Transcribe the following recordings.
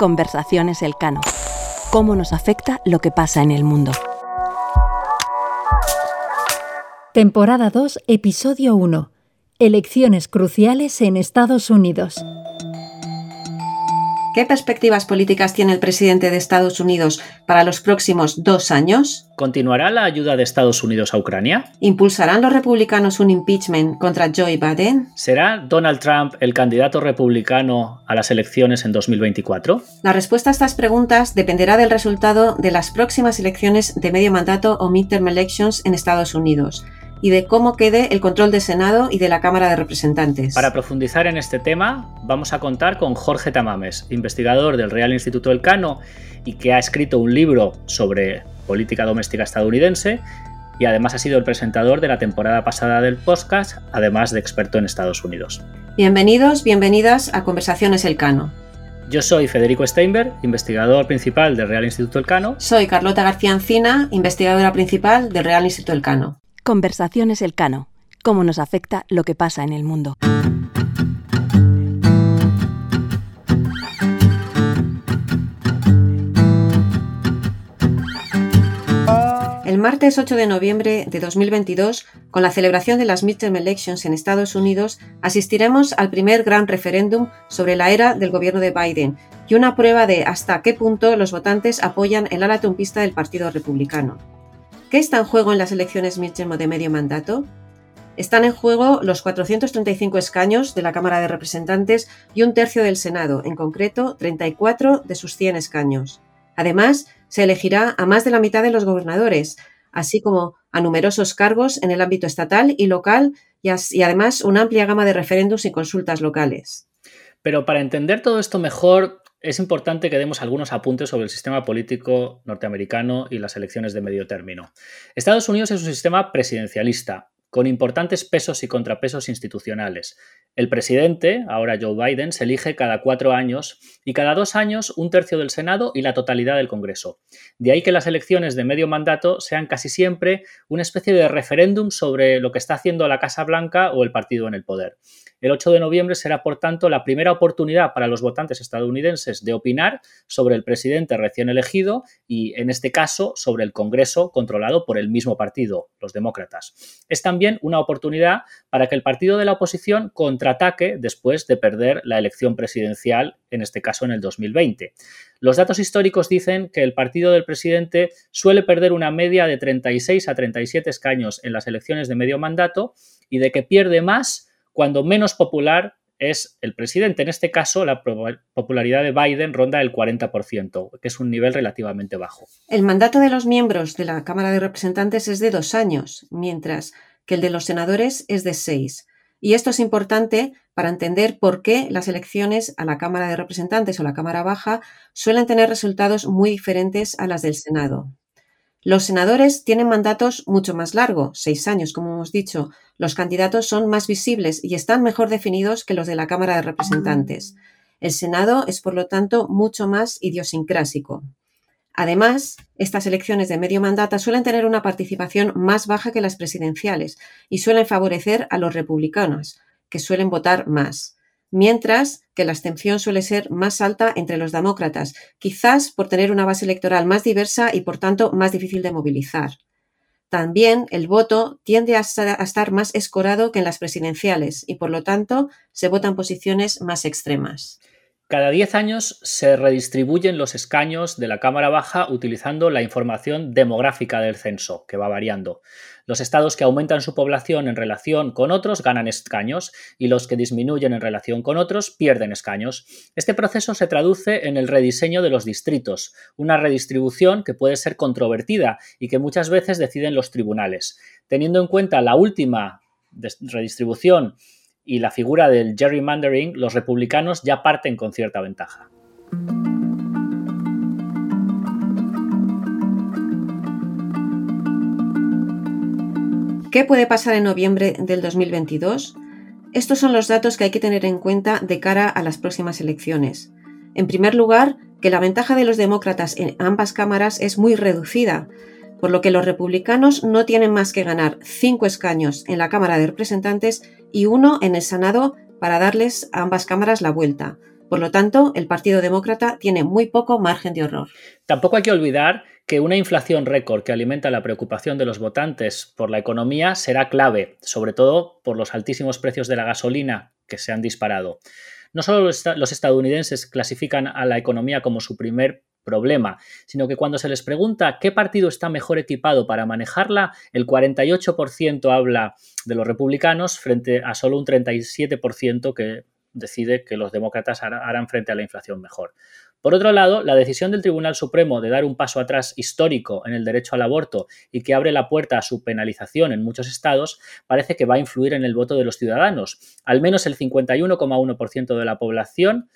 Conversaciones Elcano. ¿Cómo nos afecta lo que pasa en el mundo? Temporada 2, Episodio 1. Elecciones cruciales en Estados Unidos. ¿Qué perspectivas políticas tiene el presidente de Estados Unidos para los próximos dos años? ¿Continuará la ayuda de Estados Unidos a Ucrania? ¿Impulsarán los republicanos un impeachment contra Joe Biden? ¿Será Donald Trump el candidato republicano a las elecciones en 2024? La respuesta a estas preguntas dependerá del resultado de las próximas elecciones de medio mandato o midterm elections en Estados Unidos y de cómo quede el control del Senado y de la Cámara de Representantes. Para profundizar en este tema, vamos a contar con Jorge Tamames, investigador del Real Instituto del Cano y que ha escrito un libro sobre política doméstica estadounidense y además ha sido el presentador de la temporada pasada del podcast, además de experto en Estados Unidos. Bienvenidos, bienvenidas a Conversaciones El Cano. Yo soy Federico Steinberg, investigador principal del Real Instituto del Cano. Soy Carlota García Encina, investigadora principal del Real Instituto del Cano. Conversaciones Elcano. Cómo nos afecta lo que pasa en el mundo. El martes 8 de noviembre de 2022, con la celebración de las midterm elections en Estados Unidos, asistiremos al primer gran referéndum sobre la era del gobierno de Biden y una prueba de hasta qué punto los votantes apoyan el ala trumpista del Partido Republicano. ¿Qué está en juego en las elecciones midterm de medio mandato? Están en juego los 435 escaños de la Cámara de Representantes y un tercio del Senado, en concreto 34 de sus 100 escaños. Además, se elegirá a más de la mitad de los gobernadores, así como a numerosos cargos en el ámbito estatal y local y, además una amplia gama de referéndums y consultas locales. Pero para entender todo esto mejor, es importante que demos algunos apuntes sobre el sistema político norteamericano y las elecciones de medio término. Estados Unidos es un sistema presidencialista, con importantes pesos y contrapesos institucionales. El presidente, ahora Joe Biden, se elige cada cuatro años y cada dos años un tercio del Senado y la totalidad del Congreso. De ahí que las elecciones de medio mandato sean casi siempre una especie de referéndum sobre lo que está haciendo la Casa Blanca o el partido en el poder. El 8 de noviembre será, por tanto, la primera oportunidad para los votantes estadounidenses de opinar sobre el presidente recién elegido y, en este caso, sobre el Congreso controlado por el mismo partido, los demócratas. Es también una oportunidad para que el partido de la oposición contraataque después de perder la elección presidencial, en este caso en el 2020. Los datos históricos dicen que el partido del presidente suele perder una media de 36 a 37 escaños en las elecciones de medio mandato y de que pierde más cuando menos popular es el presidente. En este caso, la popularidad de Biden ronda el 40%, que es un nivel relativamente bajo. El mandato de los miembros de la Cámara de Representantes es de dos años, mientras que el de los senadores es de seis. Y esto es importante para entender por qué las elecciones a la Cámara de Representantes o la Cámara Baja suelen tener resultados muy diferentes a las del Senado. Los senadores tienen mandatos mucho más largos, seis años, como hemos dicho. Los candidatos son más visibles y están mejor definidos que los de la Cámara de Representantes. El Senado es, por lo tanto, mucho más idiosincrásico. Además, estas elecciones de medio mandato suelen tener una participación más baja que las presidenciales y suelen favorecer a los republicanos, que suelen votar más mientras que la abstención suele ser más alta entre los demócratas, quizás por tener una base electoral más diversa y por tanto más difícil de movilizar. También el voto tiende a estar más escorado que en las presidenciales y por lo tanto se votan posiciones más extremas. Cada 10 años se redistribuyen los escaños de la Cámara Baja utilizando la información demográfica del censo, que va variando. Los estados que aumentan su población en relación con otros ganan escaños y los que disminuyen en relación con otros pierden escaños. Este proceso se traduce en el rediseño de los distritos, una redistribución que puede ser controvertida y que muchas veces deciden los tribunales. Teniendo en cuenta la última redistribución y la figura del gerrymandering, los republicanos ya parten con cierta ventaja. ¿Qué puede pasar en noviembre del 2022? Estos son los datos que hay que tener en cuenta de cara a las próximas elecciones. En primer lugar, que la ventaja de los demócratas en ambas cámaras es muy reducida, por lo que los republicanos no tienen más que ganar cinco escaños en la Cámara de Representantes y uno en el Senado para darles a ambas cámaras la vuelta. Por lo tanto, el Partido Demócrata tiene muy poco margen de horror. Tampoco hay que olvidar que una inflación récord que alimenta la preocupación de los votantes por la economía será clave, sobre todo por los altísimos precios de la gasolina que se han disparado. No solo los estadounidenses clasifican a la economía como su primer problema, sino que cuando se les pregunta qué partido está mejor equipado para manejarla, el 48% habla de los republicanos frente a solo un 37% que decide que los demócratas harán frente a la inflación mejor. Por otro lado, la decisión del Tribunal Supremo de dar un paso atrás histórico en el derecho al aborto y que abre la puerta a su penalización en muchos estados parece que va a influir en el voto de los ciudadanos. Al menos el 51,1% de la población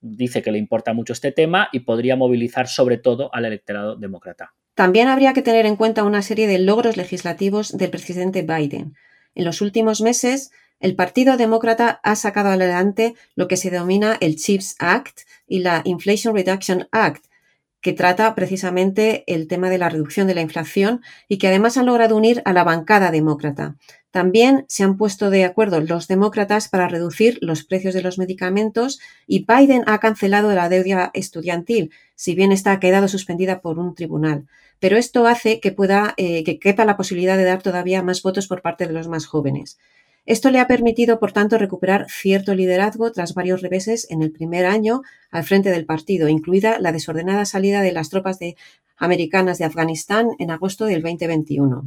dice que le importa mucho este tema y podría movilizar sobre todo al electorado demócrata. También habría que tener en cuenta una serie de logros legislativos del presidente Biden. En los últimos meses, el Partido Demócrata ha sacado adelante lo que se denomina el CHIPS Act y la Inflation Reduction Act, que trata precisamente el tema de la reducción de la inflación y que además han logrado unir a la bancada demócrata. También se han puesto de acuerdo los demócratas para reducir los precios de los medicamentos y Biden ha cancelado la deuda estudiantil, si bien está quedado suspendida por un tribunal. Pero esto hace que pueda eh, que quepa la posibilidad de dar todavía más votos por parte de los más jóvenes. Esto le ha permitido, por tanto, recuperar cierto liderazgo tras varios reveses en el primer año al frente del partido, incluida la desordenada salida de las tropas americanas de Afganistán en agosto del 2021.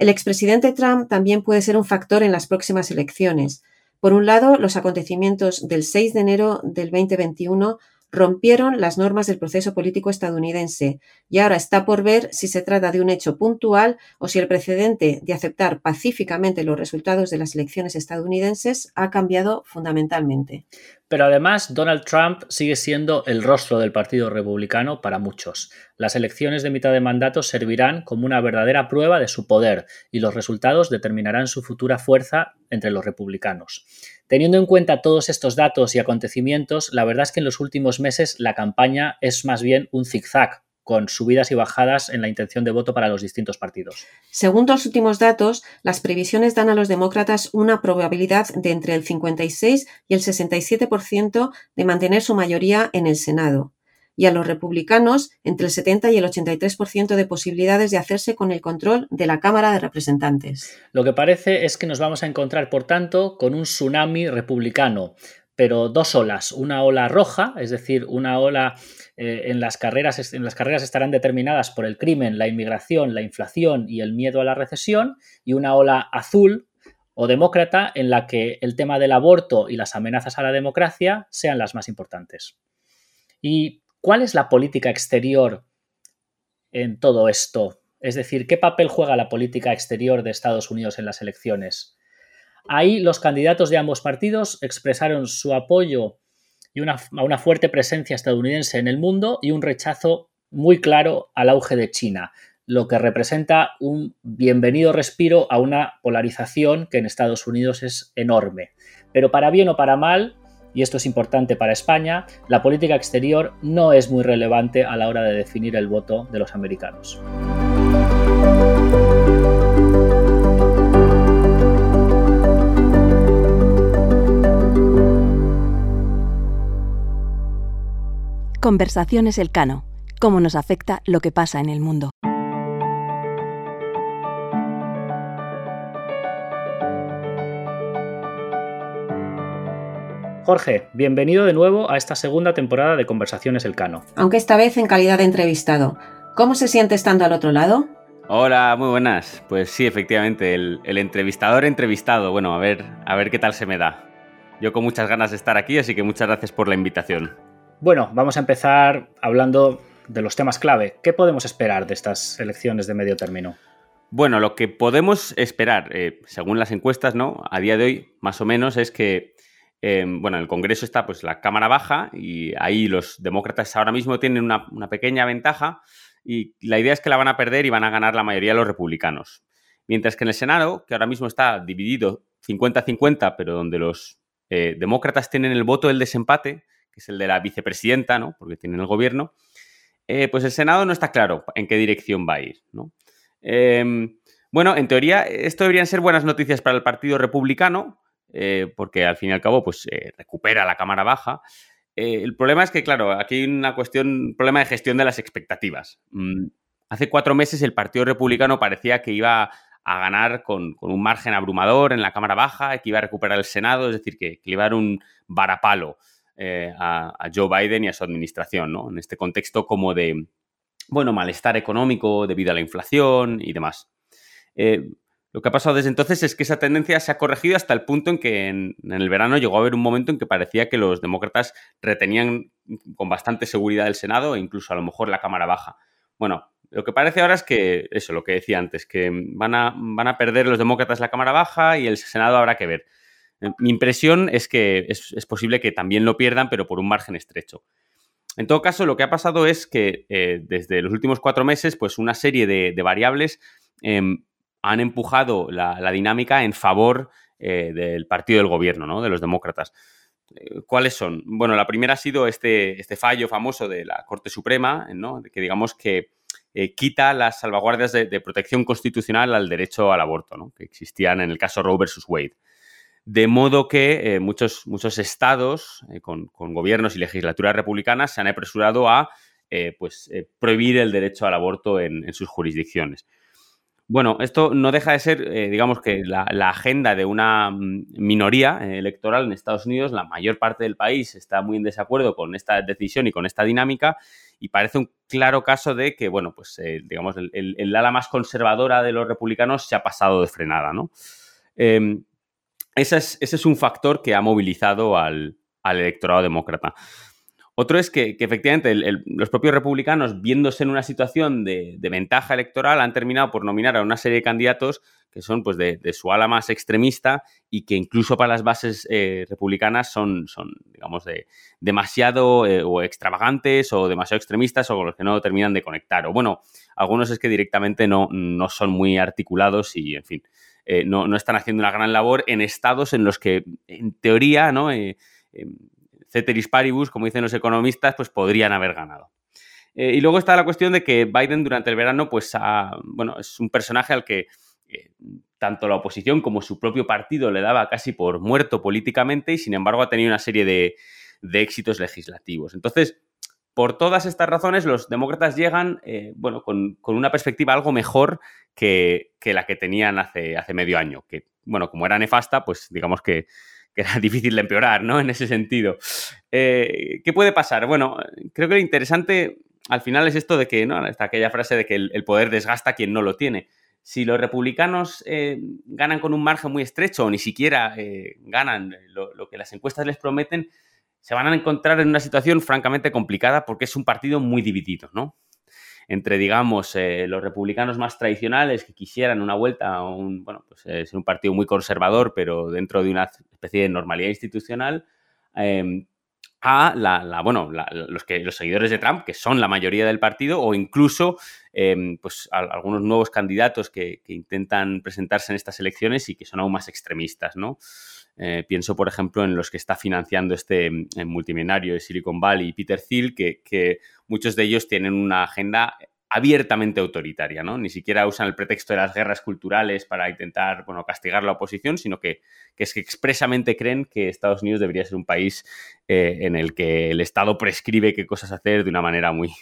El expresidente Trump también puede ser un factor en las próximas elecciones. Por un lado, los acontecimientos del 6 de enero del 2021 rompieron las normas del proceso político estadounidense y ahora está por ver si se trata de un hecho puntual o si el precedente de aceptar pacíficamente los resultados de las elecciones estadounidenses ha cambiado fundamentalmente. Pero además, Donald Trump sigue siendo el rostro del Partido Republicano para muchos. Las elecciones de mitad de mandato servirán como una verdadera prueba de su poder y los resultados determinarán su futura fuerza entre los republicanos. Teniendo en cuenta todos estos datos y acontecimientos, la verdad es que en los últimos meses la campaña es más bien un zigzag, con subidas y bajadas en la intención de voto para los distintos partidos. Según los últimos datos, las previsiones dan a los demócratas una probabilidad de entre el 56 y el 67% de mantener su mayoría en el Senado y a los republicanos entre el 70 y el 83% de posibilidades de hacerse con el control de la Cámara de Representantes. Lo que parece es que nos vamos a encontrar, por tanto, con un tsunami republicano, pero dos olas, una ola roja, es decir, una ola eh, en las carreras en las carreras estarán determinadas por el crimen, la inmigración, la inflación y el miedo a la recesión, y una ola azul o demócrata en la que el tema del aborto y las amenazas a la democracia sean las más importantes. Y ¿Cuál es la política exterior en todo esto? Es decir, ¿qué papel juega la política exterior de Estados Unidos en las elecciones? Ahí los candidatos de ambos partidos expresaron su apoyo y una, a una fuerte presencia estadounidense en el mundo y un rechazo muy claro al auge de China, lo que representa un bienvenido respiro a una polarización que en Estados Unidos es enorme. Pero para bien o para mal, y esto es importante para España, la política exterior no es muy relevante a la hora de definir el voto de los americanos. Conversaciones Elcano. Cómo nos afecta lo que pasa en el mundo. Jorge, bienvenido de nuevo a esta segunda temporada de Conversaciones Elcano. Aunque esta vez en calidad de entrevistado. ¿Cómo se siente estando al otro lado? Hola, muy buenas. Pues sí, efectivamente, el, entrevistador entrevistado. Bueno, a ver, a ver qué tal se me da. Yo con muchas ganas de estar aquí, así que muchas gracias por la invitación. Bueno, vamos a empezar hablando de los temas clave. ¿Qué podemos esperar de estas elecciones de medio término? Bueno, lo que podemos esperar, eh, según las encuestas, ¿no? A día de hoy, más o menos, es que Em, bueno, en el Congreso está pues la Cámara Baja y ahí los demócratas ahora mismo tienen una, pequeña ventaja y la idea es que la van a perder y van a ganar la mayoría de los republicanos. Mientras que en el Senado, que ahora mismo está dividido 50-50, pero donde los eh, demócratas tienen el voto del desempate, que es el de la vicepresidenta, ¿no? porque tienen el gobierno, eh, pues el Senado no está claro en qué dirección va a ir. Em, bueno, en teoría, esto deberían ser buenas noticias para el Partido Republicano, eh, porque al fin y al cabo, pues eh, recupera la Cámara Baja. el problema es que, claro, aquí hay una cuestión, un problema de gestión de las expectativas. Mm, hace cuatro meses el Partido Republicano parecía que iba a ganar con, un margen abrumador en la Cámara Baja, que iba a recuperar el Senado, es decir, que, que iba a dar un varapalo a, a, Joe Biden y a su administración, ¿no? En este contexto como de, bueno, malestar económico debido a la inflación y demás. Eh, lo que ha pasado desde entonces es que esa tendencia se ha corregido hasta el punto en que en, el verano llegó a haber un momento en que parecía que los demócratas retenían con bastante seguridad el Senado e incluso a lo mejor la Cámara Baja. Bueno, lo que parece ahora es que, eso, lo que decía antes, que van a, van a perder los demócratas la Cámara Baja y el Senado habrá que ver. Eh, mi impresión es que es, es posible que también lo pierdan, pero por un margen estrecho. En todo caso, lo que ha pasado es que eh, desde los últimos cuatro meses, pues una serie de, variables em, han empujado la, dinámica en favor eh, del partido del gobierno, ¿no? De los demócratas. Eh, ¿Cuáles son? Bueno, la primera ha sido este, este fallo famoso de la Corte Suprema, ¿no? Que digamos que quita las salvaguardias de, de, protección constitucional al derecho al aborto, ¿no? Que existían en el caso Roe versus Wade. De modo que eh, muchos, muchos estados eh, con, gobiernos y legislaturas republicanas se han apresurado a eh, pues, prohibir el derecho al aborto en, sus jurisdicciones. Bueno, esto no deja de ser, digamos que la, agenda de una mm, minoría electoral en Estados Unidos. La mayor parte del país está muy en desacuerdo con esta decisión y con esta dinámica y parece un claro caso de que, bueno, pues digamos, el, ala más conservadora de los republicanos se ha pasado de frenada, ¿no? Ese es, un factor que ha movilizado al, electorado demócrata. Otro es que, efectivamente los propios republicanos, viéndose en una situación de, ventaja electoral, han terminado por nominar a una serie de candidatos que son pues, de, su ala más extremista y que incluso para las bases eh, republicanas son, son, digamos, de, demasiado eh, o extravagantes o demasiado extremistas o con los que no terminan de conectar. O bueno, algunos es que directamente no, no son muy articulados y, en fin, eh, no, están haciendo una gran labor en estados en los que, en teoría, ¿no? Eh, eh, ceteris paribus, como dicen los economistas, pues podrían haber ganado. y luego está la cuestión de que Biden durante el verano, pues, bueno, es un personaje al que tanto la oposición como su propio partido le daba casi por muerto políticamente y sin embargo ha tenido una serie de, de éxitos legislativos. Entonces, por todas estas razones, los demócratas llegan, eh, bueno, con, una perspectiva algo mejor que, la que tenían hace, hace, medio año, que, bueno, como era nefasta, pues digamos que, era difícil de empeorar, ¿no? En ese sentido. Eh, ¿Qué puede pasar? Bueno, creo que lo interesante al final es esto de que, ¿no? Está aquella frase de que el, poder desgasta a quien no lo tiene. Si los republicanos eh, ganan con un margen muy estrecho o ni siquiera ganan lo que las encuestas les prometen, se van a encontrar en una situación francamente complicada porque es un partido muy dividido, ¿no? Entre, digamos, eh, los republicanos más tradicionales que quisieran una vuelta a un, bueno, pues eh, ser un partido muy conservador, pero dentro de una especie de normalidad institucional, em, a la, bueno, los, que, los seguidores de Trump, que son la mayoría del partido, o incluso em, pues, algunos nuevos candidatos que, que, intentan presentarse en estas elecciones y que son aún más extremistas, ¿no? Eh, pienso, por ejemplo, en los que está financiando este mm, multimillonario de Silicon Valley, Peter Thiel, que, muchos de ellos tienen una agenda abiertamente autoritaria, ¿no? Ni siquiera usan el pretexto de las guerras culturales para intentar, bueno, castigar la oposición, sino que, es que expresamente creen que Estados Unidos debería ser un país eh, en el que el Estado prescribe qué cosas hacer de una manera muy,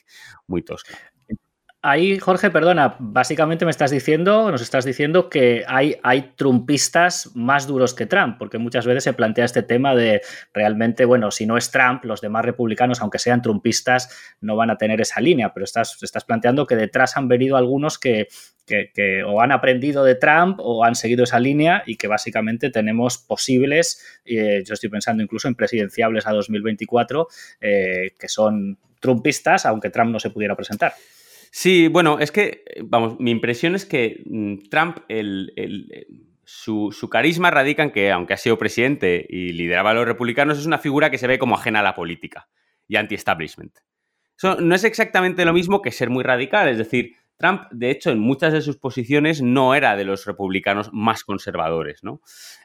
muy tosca. Ahí, Jorge, perdona, básicamente me estás diciendo, nos estás diciendo que hay, hay trumpistas más duros que Trump, porque muchas veces se plantea este tema de realmente, bueno, si no es Trump, los demás republicanos, aunque sean trumpistas, no van a tener esa línea, pero estás, estás planteando que detrás han venido algunos que, que, o han aprendido de Trump o han seguido esa línea y que básicamente tenemos posibles, eh, yo estoy pensando incluso en presidenciables a 2024, eh, que son trumpistas, aunque Trump no se pudiera presentar. Sí, bueno, es que, vamos, mi impresión es que mm, Trump, su, carisma radica en que, aunque ha sido presidente y lideraba a los republicanos, es una figura que se ve como ajena a la política y anti-establishment. Eso no es exactamente lo mismo que ser muy radical, es decir, Trump, de hecho, en muchas de sus posiciones no era de los republicanos más conservadores, ¿no?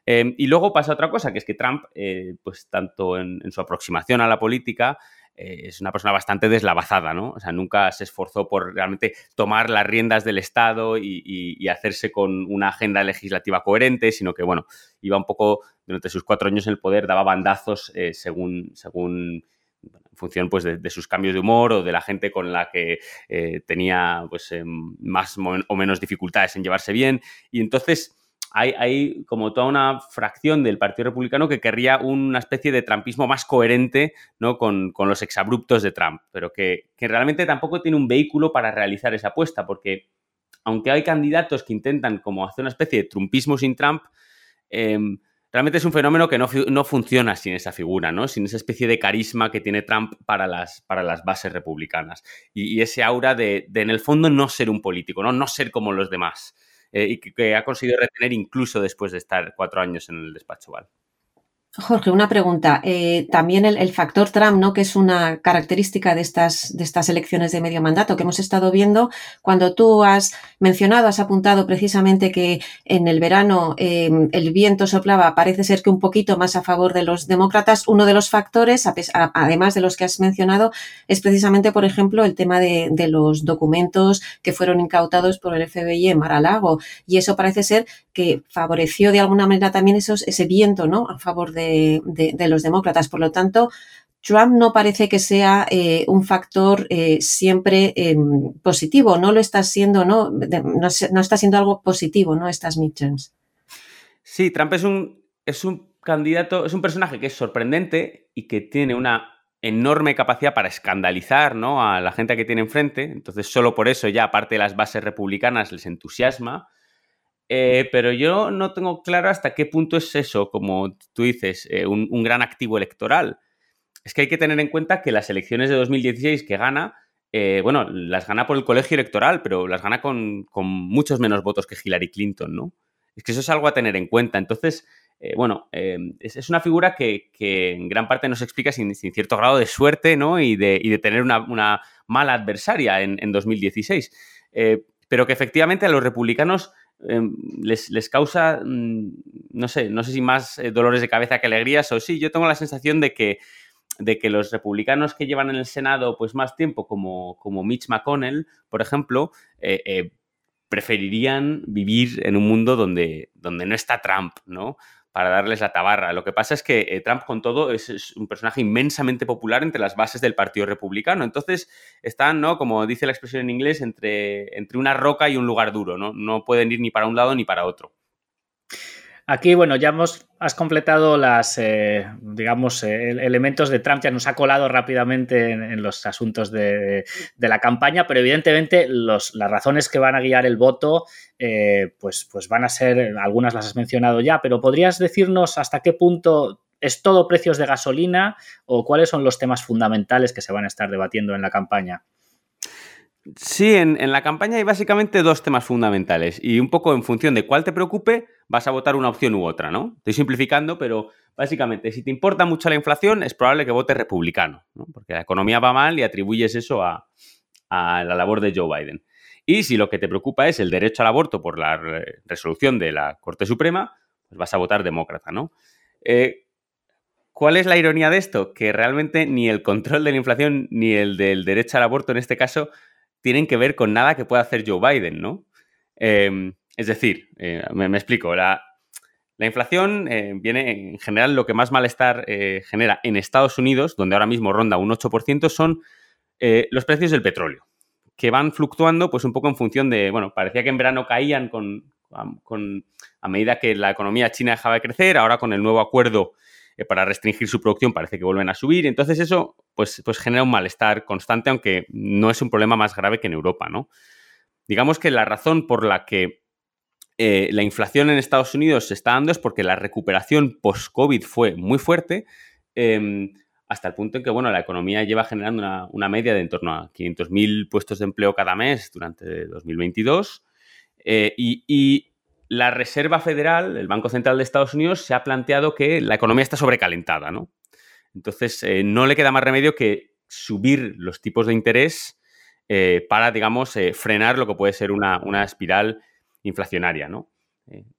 Em, y luego pasa otra cosa, que es que Trump, eh, pues tanto en, su aproximación a la política, eh, es una persona bastante deslavazada, ¿no? O sea, nunca se esforzó por realmente tomar las riendas del Estado y, hacerse con una agenda legislativa coherente, sino que, bueno, iba un poco, durante sus cuatro años en el poder, daba bandazos eh, según, según en función pues, de, sus cambios de humor o de la gente con la que eh, tenía pues, em, más o menos dificultades en llevarse bien. Y entonces hay, como toda una fracción del Partido Republicano que querría una especie de trampismo más coherente ¿no? con, los exabruptos de Trump, pero que, realmente tampoco tiene un vehículo para realizar esa apuesta, porque aunque hay candidatos que intentan como hacer una especie de trumpismo sin Trump, em, realmente es un fenómeno que no, funciona sin esa figura, ¿no? Sin esa especie de carisma que tiene Trump para las, para las bases republicanas. Y, ese aura de, de, en el fondo, no ser un político, ¿no? No ser como los demás. Eh, y que, ha conseguido retener incluso después de estar cuatro años en el despacho Val. Jorge, una pregunta. Eh, también el, factor Trump, ¿no? Que es una característica de estas, de estas elecciones de medio mandato que hemos estado viendo. Cuando tú has mencionado, has apuntado precisamente que en el verano em, el viento soplaba, parece ser que un poquito más a favor de los demócratas. Uno de los factores, además de los que has mencionado, es precisamente, por ejemplo, el tema de, los documentos que fueron incautados por el FBI en Mar-a-Lago. Y eso parece ser que favoreció de alguna manera también esos, ese viento, ¿no? A favor de de, los demócratas. Por lo tanto, Trump no parece que sea eh, un factor eh, siempre em, positivo, no lo está siendo, ¿no? No, está siendo algo positivo, ¿no? Estas midterms. Sí, Trump es un, es un candidato, es un personaje que es sorprendente y que tiene una enorme capacidad para escandalizar ¿no? a la gente que tiene enfrente. Entonces, solo por eso ya, aparte de las bases republicanas, les entusiasma. Eh, pero yo no tengo claro hasta qué punto es eso, como tú dices, eh, un, gran activo electoral. Es que hay que tener en cuenta que las elecciones de 2016 que gana, eh, bueno, las gana por el colegio electoral, pero las gana con, muchos menos votos que Hillary Clinton, ¿no? Es que eso es algo a tener en cuenta. Entonces, bueno, es, una figura que, en gran parte nos explica sin, cierto grado de suerte, ¿no? Y de, tener una, mala adversaria en, en 2016. pero que efectivamente a los republicanos Em, les, causa, mm, no sé, no sé si más eh, dolores de cabeza que alegrías o sí, yo tengo la sensación de que, de que los republicanos que llevan en el Senado pues más tiempo, como, como Mitch McConnell, por ejemplo, eh, eh, preferirían vivir en un mundo donde, donde no está Trump, ¿no? Para darles la tabarra. Lo que pasa es que eh, Trump, con todo, es, un personaje inmensamente popular entre las bases del Partido Republicano. Entonces, están, ¿no? Como dice la expresión en inglés, entre, entre una roca y un lugar duro, ¿no? No pueden ir ni para un lado ni para otro. Aquí, bueno, ya hemos, has completado las, eh, digamos, eh, elementos de Trump, ya nos ha colado rápidamente en, los asuntos de, la campaña, pero evidentemente las razones que van a guiar el voto, eh, pues, pues van a ser, algunas las has mencionado ya, pero ¿podrías decirnos hasta qué punto es todo precios de gasolina o cuáles son los temas fundamentales que se van a estar debatiendo en la campaña? Sí, en, la campaña hay básicamente dos temas fundamentales y un poco en función de cuál te preocupe vas a votar una opción u otra, ¿no? Estoy simplificando, pero básicamente si te importa mucho la inflación es probable que votes republicano, ¿no? Porque la economía va mal y atribuyes eso a, la labor de Joe Biden. Y si lo que te preocupa es el derecho al aborto por la resolución de la Corte Suprema, pues vas a votar demócrata, ¿no? Eh, ¿Cuál es la ironía de esto? Que realmente ni el control de la inflación ni el del derecho al aborto en este caso tienen que ver con nada que pueda hacer Joe Biden, ¿no? Em, es decir, eh, me, explico, la, inflación eh, viene en general lo que más malestar eh, genera en Estados Unidos, donde ahora mismo ronda un 8%, son los precios del petróleo, que van fluctuando pues un poco en función de, bueno, parecía que en verano caían con, con a medida que la economía china dejaba de crecer, ahora con el nuevo acuerdo eh, para restringir su producción parece que vuelven a subir. Entonces eso pues, pues genera un malestar constante, aunque no es un problema más grave que en Europa, ¿no? Digamos que la razón por la que eh, la inflación en Estados Unidos se está dando es porque la recuperación post-COVID fue muy fuerte, em, hasta el punto en que, bueno, la economía lleva generando una, media de en torno a 500.000 puestos de empleo cada mes durante 2022. Eh, y la Reserva Federal, el Banco Central de Estados Unidos, se ha planteado que la economía está sobrecalentada, ¿no? Entonces, eh, no le queda más remedio que subir los tipos de interés eh, para, digamos, eh, frenar lo que puede ser una, espiral inflacionaria, ¿no?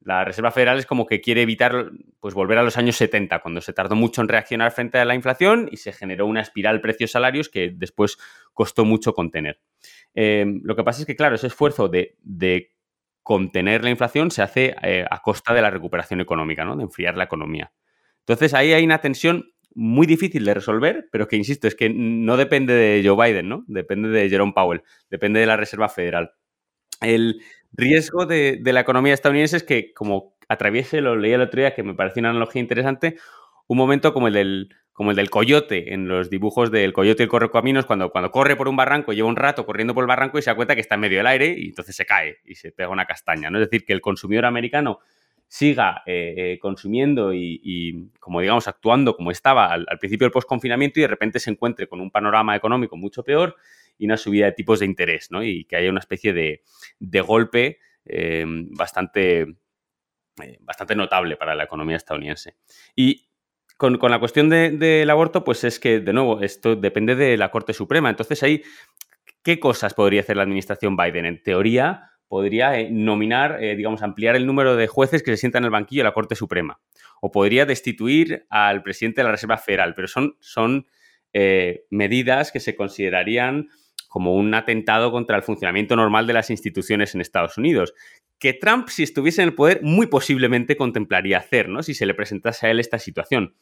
La Reserva Federal es como que quiere evitar pues, volver a los años 70, cuando se tardó mucho en reaccionar frente a la inflación y se generó una espiral precios-salarios que después costó mucho contener. Lo que pasa es que, claro, ese esfuerzo de, contener la inflación se hace eh, a costa de la recuperación económica, ¿no? de enfriar la economía. Entonces ahí hay una tensión muy difícil de resolver, pero que, insisto, es que no depende de Joe Biden, ¿no? Depende de Jerome Powell, depende de la Reserva Federal. El, riesgo de, la economía estadounidense es que, como atraviese, lo leí el otro día, que me pareció una analogía interesante, un momento como el del, como el del coyote en los dibujos del coyote y el correcaminos, cuando, cuando corre por un barranco, lleva un rato corriendo por el barranco y se da cuenta que está en medio del aire y entonces se cae y se pega una castaña. ¿no? Es decir, que el consumidor americano siga eh, eh, consumiendo y, como digamos, actuando como estaba al, principio del post-confinamiento y de repente se encuentre con un panorama económico mucho peor y una subida de tipos de interés, ¿no? Y que haya una especie de, golpe eh, bastante, bastante notable para la economía estadounidense. Y con, la cuestión del aborto, pues es que, de nuevo, esto depende de la Corte Suprema. Entonces, ahí, ¿qué cosas podría hacer la administración Biden? En teoría, podría eh, nominar, digamos, ampliar el número de jueces que se sientan en el banquillo de la Corte Suprema. O podría destituir al presidente de la Reserva Federal, pero son, son medidas que se considerarían como un atentado contra el funcionamiento normal de las instituciones en Estados Unidos, que Trump, si estuviese en el poder, muy posiblemente contemplaría hacer, ¿no? Si se le presentase a él esta situación.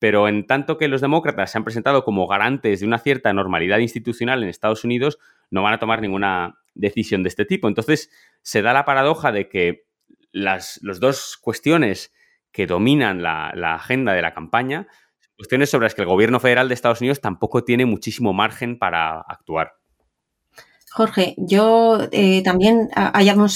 Pero en tanto que los demócratas se han presentado como garantes de una cierta normalidad institucional en Estados Unidos, no van a tomar ninguna decisión de este tipo. Entonces, se da la paradoja de que las dos cuestiones que dominan la, la agenda de la campaña cuestiones sobre las que el gobierno federal de Estados Unidos tampoco tiene muchísimo margen para actuar. Jorge, yo eh, también hay una,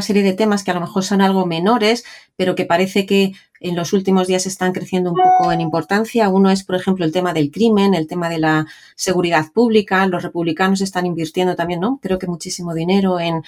serie de temas que a lo mejor son algo menores, pero que parece que en los últimos días están creciendo un poco en importancia. Uno es, por ejemplo, el tema del crimen, el tema de la seguridad pública. Los republicanos están invirtiendo también, ¿no? Creo que muchísimo dinero en,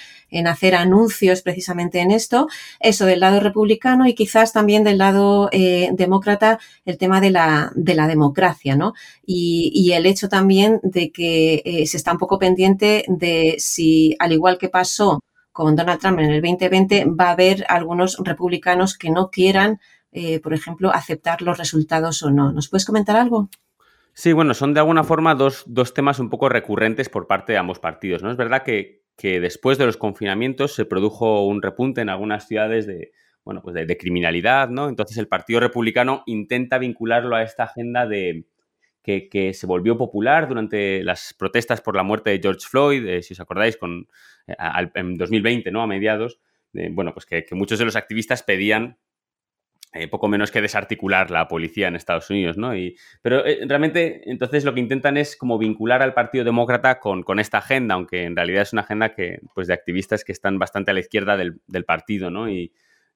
hacer anuncios precisamente en esto. Eso del lado republicano y quizás también del lado eh, demócrata, el tema de la, de la democracia, ¿no? Y, el hecho también de que eh, se está un poco pendiente de si, al igual que pasó con Donald Trump en el 2020, va a haber algunos republicanos que no quieran eh, por ejemplo, aceptar los resultados o no. ¿Nos puedes comentar algo? Sí, bueno, son de alguna forma dos, temas un poco recurrentes por parte de ambos partidos. ¿no? Es verdad que, después de los confinamientos se produjo un repunte en algunas ciudades de, bueno, pues de, criminalidad, ¿no? Entonces el Partido Republicano intenta vincularlo a esta agenda de que, se volvió popular durante las protestas por la muerte de George Floyd, eh, si os acordáis, con, eh, en 2020, ¿no? A mediados. bueno, pues que, muchos de los activistas pedían eh, poco menos que desarticular la policía en Estados Unidos, ¿no? Y, pero eh, realmente, entonces lo que intentan es como vincular al Partido Demócrata con, esta agenda, aunque en realidad es una agenda que, pues, de activistas que están bastante a la izquierda del, partido, ¿no? Y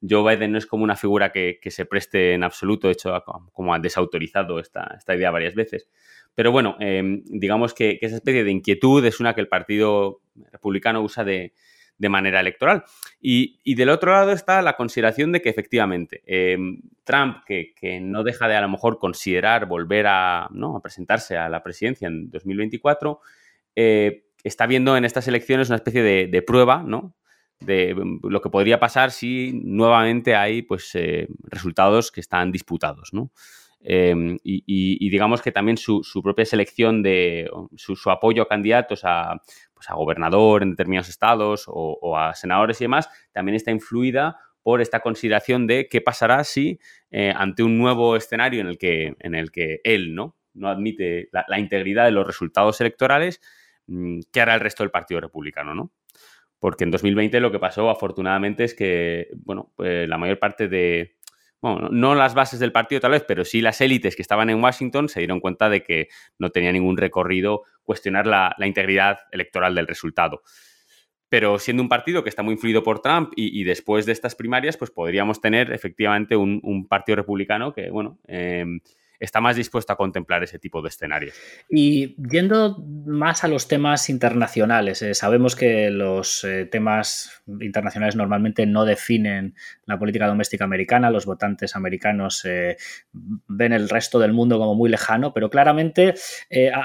Joe Biden no es como una figura que, se preste en absoluto, de hecho, como ha desautorizado esta, idea varias veces. Pero bueno, em, digamos que, esa especie de inquietud es una que el Partido Republicano usa de, de manera electoral. Y, del otro lado está la consideración de que efectivamente em, Trump, que, no deja de a lo mejor considerar volver a, ¿no? a presentarse a la presidencia en 2024, eh, está viendo en estas elecciones una especie de, prueba, ¿no? De em, lo que podría pasar si nuevamente hay pues, eh, resultados que están disputados. ¿no? Em, y, digamos que también su, propia selección de su, su, apoyo a candidatos a, pues, a gobernador en determinados estados o, a senadores y demás, también está influida por esta consideración de qué pasará si eh, ante un nuevo escenario en el que, en el que él ¿no? no admite la, integridad de los resultados electorales, mm, ¿qué hará el resto del Partido Republicano? ¿no? Porque en 2020 lo que pasó, afortunadamente, es que bueno, pues, la mayor parte de, no las bases del partido tal vez, pero sí las élites que estaban en Washington se dieron cuenta de que no tenía ningún recorrido cuestionar la, integridad electoral del resultado. Pero siendo un partido que está muy influido por Trump y, después de estas primarias, pues podríamos tener efectivamente un, partido republicano que, bueno, em, está más dispuesto a contemplar ese tipo de escenarios. Y yendo más a los temas internacionales, eh, sabemos que los eh, temas internacionales normalmente no definen la política doméstica americana, los votantes americanos eh, ven el resto del mundo como muy lejano, pero claramente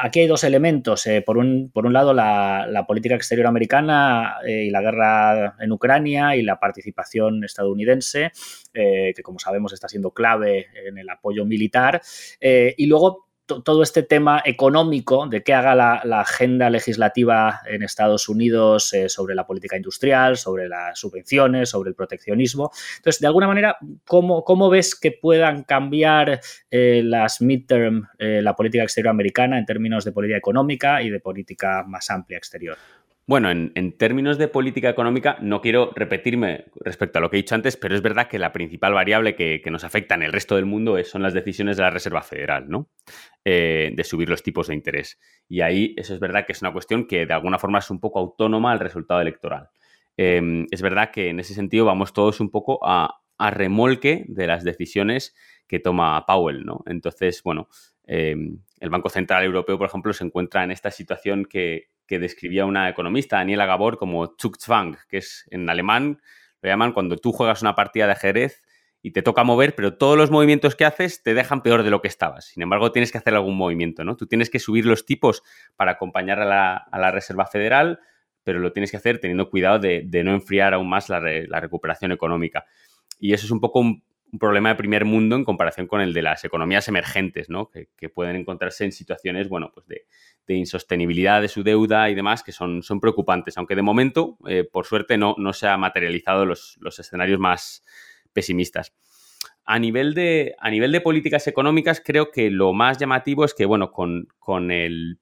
aquí hay dos elementos. por, un, por un lado, la, la política exterior americana y la guerra en Ucrania y la participación estadounidense, que como sabemos está siendo clave en el apoyo militar. Eh, y luego todo este tema económico de qué haga la, agenda legislativa en Estados Unidos eh, sobre la política industrial, sobre las subvenciones, sobre el proteccionismo. Entonces, de alguna manera, ¿cómo, cómo ves que puedan cambiar eh, las midterm, la política exterior americana en términos de política económica y de política más amplia exterior? Bueno, en, términos de política económica, no quiero repetirme respecto a lo que he dicho antes, pero es verdad que la principal variable que, nos afecta en el resto del mundo son las decisiones de la Reserva Federal, ¿no? Eh, de subir los tipos de interés. Y ahí eso es verdad que es una cuestión que de alguna forma es un poco autónoma al resultado electoral. Em, es verdad que en ese sentido vamos todos un poco a, remolque de las decisiones que toma Powell, ¿no? Entonces, bueno, em, el Banco Central Europeo, por ejemplo, se encuentra en esta situación que, que describía una economista, Daniela Gabor, como Zugzwang, que es en alemán, lo llaman cuando tú juegas una partida de ajedrez y te toca mover, pero todos los movimientos que haces te dejan peor de lo que estabas. Sin embargo, tienes que hacer algún movimiento, ¿no? Tú tienes que subir los tipos para acompañar a la, Reserva Federal, pero lo tienes que hacer teniendo cuidado de, no enfriar aún más la, la, recuperación económica. Y eso es un poco un, un problema de primer mundo en comparación con el de las economías emergentes, ¿no? que, pueden encontrarse en situaciones bueno, pues de, insostenibilidad de su deuda y demás que son, son preocupantes, aunque de momento, eh, por suerte, no, no se han materializado los, escenarios más pesimistas. A nivel, de, a nivel de políticas económicas, creo que lo más llamativo es que, bueno, con, con el,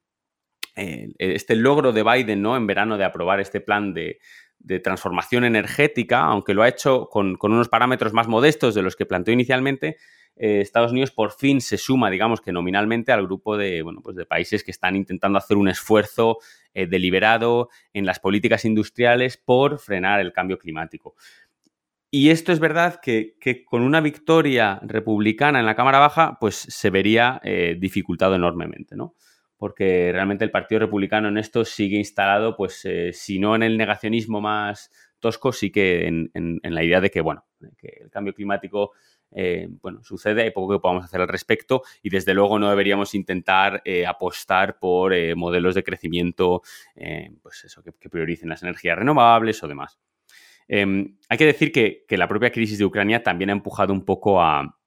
este logro de Biden, ¿no? En verano de aprobar este plan de, de transformación energética, aunque lo ha hecho con, unos parámetros más modestos de los que planteó inicialmente, eh, Estados Unidos por fin se suma, digamos que nominalmente, al grupo de, bueno, pues de países que están intentando hacer un esfuerzo eh, deliberado en las políticas industriales por frenar el cambio climático. Y esto es verdad que, con una victoria republicana en la Cámara Baja, pues se vería eh, dificultado enormemente, ¿no? Porque realmente el Partido Republicano en esto sigue instalado, pues eh, si no en el negacionismo más tosco, sí que en, la idea de que, bueno, que el cambio climático, eh, bueno, sucede, hay poco que podamos hacer al respecto y desde luego no deberíamos intentar eh, apostar por modelos de crecimiento, pues eso, que, prioricen las energías renovables o demás. Em, hay que decir que la propia crisis de Ucrania también ha empujado un poco a,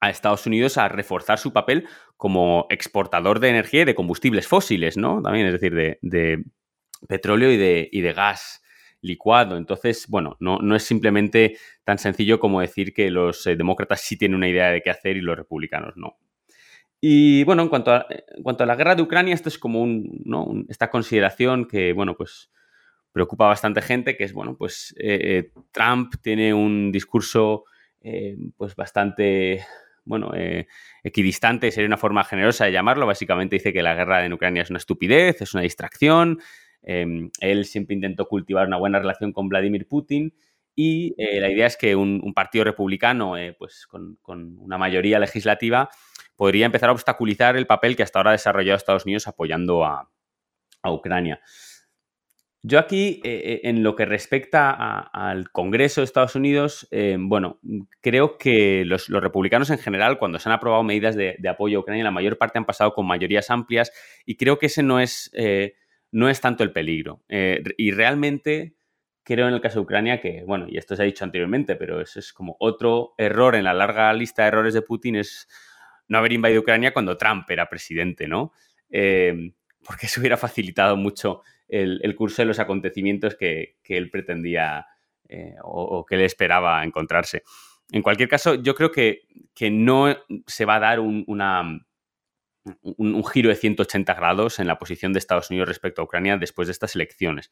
a Estados Unidos a reforzar su papel como exportador de energía y de combustibles fósiles, ¿no? También, es decir, de, petróleo y de, gas licuado. Entonces, bueno, no, es simplemente tan sencillo como decir que los eh, demócratas sí tienen una idea de qué hacer y los republicanos no. Y bueno, en cuanto a, la guerra de Ucrania, esto es como un, esta consideración que, bueno, pues preocupa a bastante gente, que es, bueno, pues eh, eh, Trump tiene un discurso pues bastante bueno, eh, equidistante sería una forma generosa de llamarlo. Básicamente dice que la guerra en Ucrania es una estupidez, es una distracción. Em, él siempre intentó cultivar una buena relación con Vladimir Putin y eh, la idea es que un, partido republicano, eh, pues con, una mayoría legislativa, podría empezar a obstaculizar el papel que hasta ahora ha desarrollado Estados Unidos apoyando a Ucrania. Yo aquí, eh, eh, en lo que respecta al Congreso de Estados Unidos, eh, bueno, creo que los, republicanos en general, cuando se han aprobado medidas de, apoyo a Ucrania, la mayor parte han pasado con mayorías amplias y creo que ese no es, no es tanto el peligro. y realmente creo en el caso de Ucrania que, bueno, y esto se ha dicho anteriormente, pero eso es como otro error en la larga lista de errores de Putin, es no haber invadido Ucrania cuando Trump era presidente, ¿no? porque eso hubiera facilitado mucho el, curso de los acontecimientos que, él pretendía eh, o, que él esperaba encontrarse. En cualquier caso, yo creo que, no se va a dar un, giro de 180 grados en la posición de Estados Unidos respecto a Ucrania después de estas elecciones.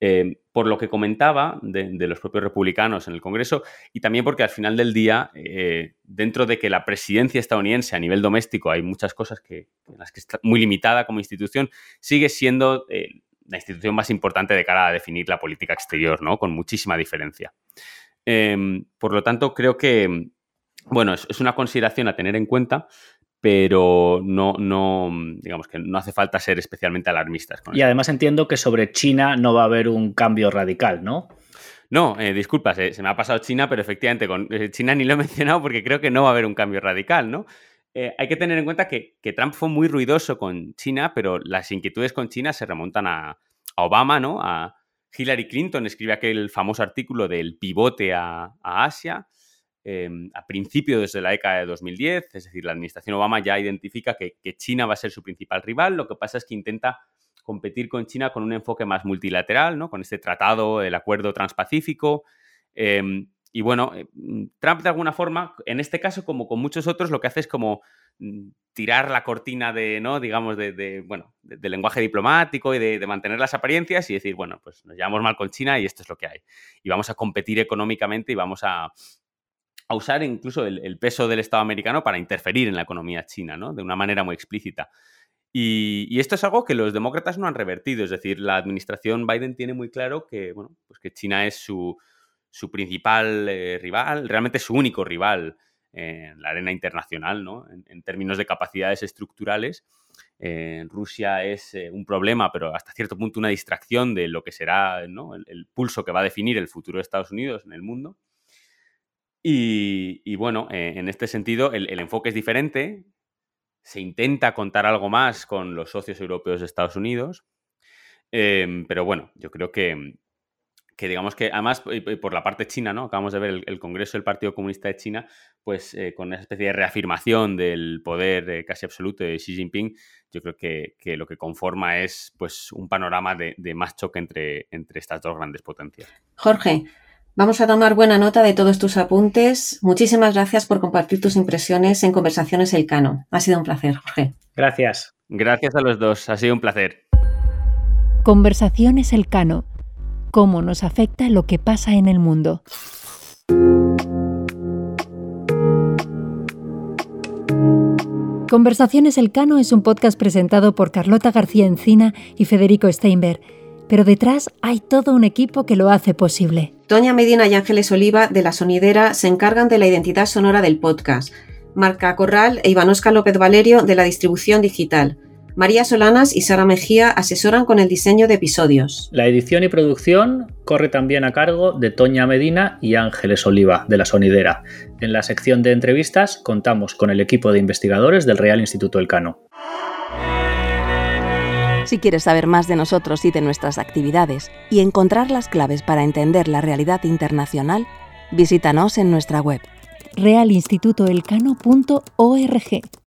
Eh, por lo que comentaba de, los propios republicanos en el Congreso y también porque al final del día, eh, dentro de que la presidencia estadounidense a nivel doméstico hay muchas cosas que, en las que está muy limitada como institución, sigue siendo la institución más importante de cara a definir la política exterior, ¿no? Con muchísima diferencia. Em, por lo tanto, creo que, bueno, es, una consideración a tener en cuenta, pero no, no, digamos que no hace falta ser especialmente alarmistas. y además entiendo que sobre China no va a haber un cambio radical, ¿no? No, eh, disculpas, se me ha pasado China, pero efectivamente con China ni lo he mencionado porque creo que no va a haber un cambio radical, ¿no? Hay que tener en cuenta que, Trump fue muy ruidoso con China, pero las inquietudes con China se remontan a, a Obama, ¿no? A, Hillary Clinton escribe aquel famoso artículo del pivote a, Asia em, a principios de la década de 2010, es decir, la administración Obama ya identifica que, China va a ser su principal rival, lo que pasa es que intenta competir con China con un enfoque más multilateral, ¿no? con este tratado, el acuerdo transpacífico. Em, y bueno, eh, Trump de alguna forma, en este caso como con muchos otros, lo que hace es como Mm, tirar la cortina de, ¿no? Digamos, de, bueno, de, lenguaje diplomático y de, mantener las apariencias y decir, bueno, pues nos llevamos mal con China y esto es lo que hay. Y vamos a competir económicamente y vamos a, usar incluso el, peso del Estado americano para interferir en la economía china, ¿no? De una manera muy explícita. Y, esto es algo que los demócratas no han revertido, es decir, la administración Biden tiene muy claro que, bueno, pues que China es su, principal eh, rival, realmente su único rival en la arena internacional, ¿no? en, términos de capacidades estructurales. Eh, Rusia es eh, un problema, pero hasta cierto punto una distracción de lo que será el, pulso que va a definir el futuro de Estados Unidos en el mundo. Y, bueno, eh, en este sentido, el, enfoque es diferente. Se intenta contar algo más con los socios europeos de Estados Unidos. pero bueno, yo creo que, que digamos que además por la parte china, ¿no? Acabamos de ver el, Congreso del Partido Comunista de China, pues eh, con una especie de reafirmación del poder eh, casi absoluto de Xi Jinping, yo creo que, lo que conforma es pues un panorama de, más choque entre, entre estas dos grandes potencias. Jorge, vamos a tomar buena nota de todos tus apuntes. Muchísimas gracias por compartir tus impresiones en Conversaciones El Cano. Ha sido un placer, Jorge. Gracias. Gracias a los dos, ha sido un placer. Conversaciones El Cano cómo nos afecta lo que pasa en el mundo. Conversaciones Elcano es un podcast presentado por Carlota García Encina y Federico Steinberg, pero detrás hay todo un equipo que lo hace posible. Toña Medina y Ángeles Oliva de La Sonidera se encargan de la identidad sonora del podcast. Marca Corral e Ivanosca López Valerio de la distribución digital. María Solanas y Sara Mejía asesoran con el diseño de episodios. La edición y producción corre también a cargo de Toña Medina y Ángeles Oliva, de La Sonidera. En la sección de entrevistas contamos con el equipo de investigadores del Real Instituto Elcano. Si quieres saber más de nosotros y de nuestras actividades y encontrar las claves para entender la realidad internacional, visítanos en nuestra web realinstitutoelcano.org.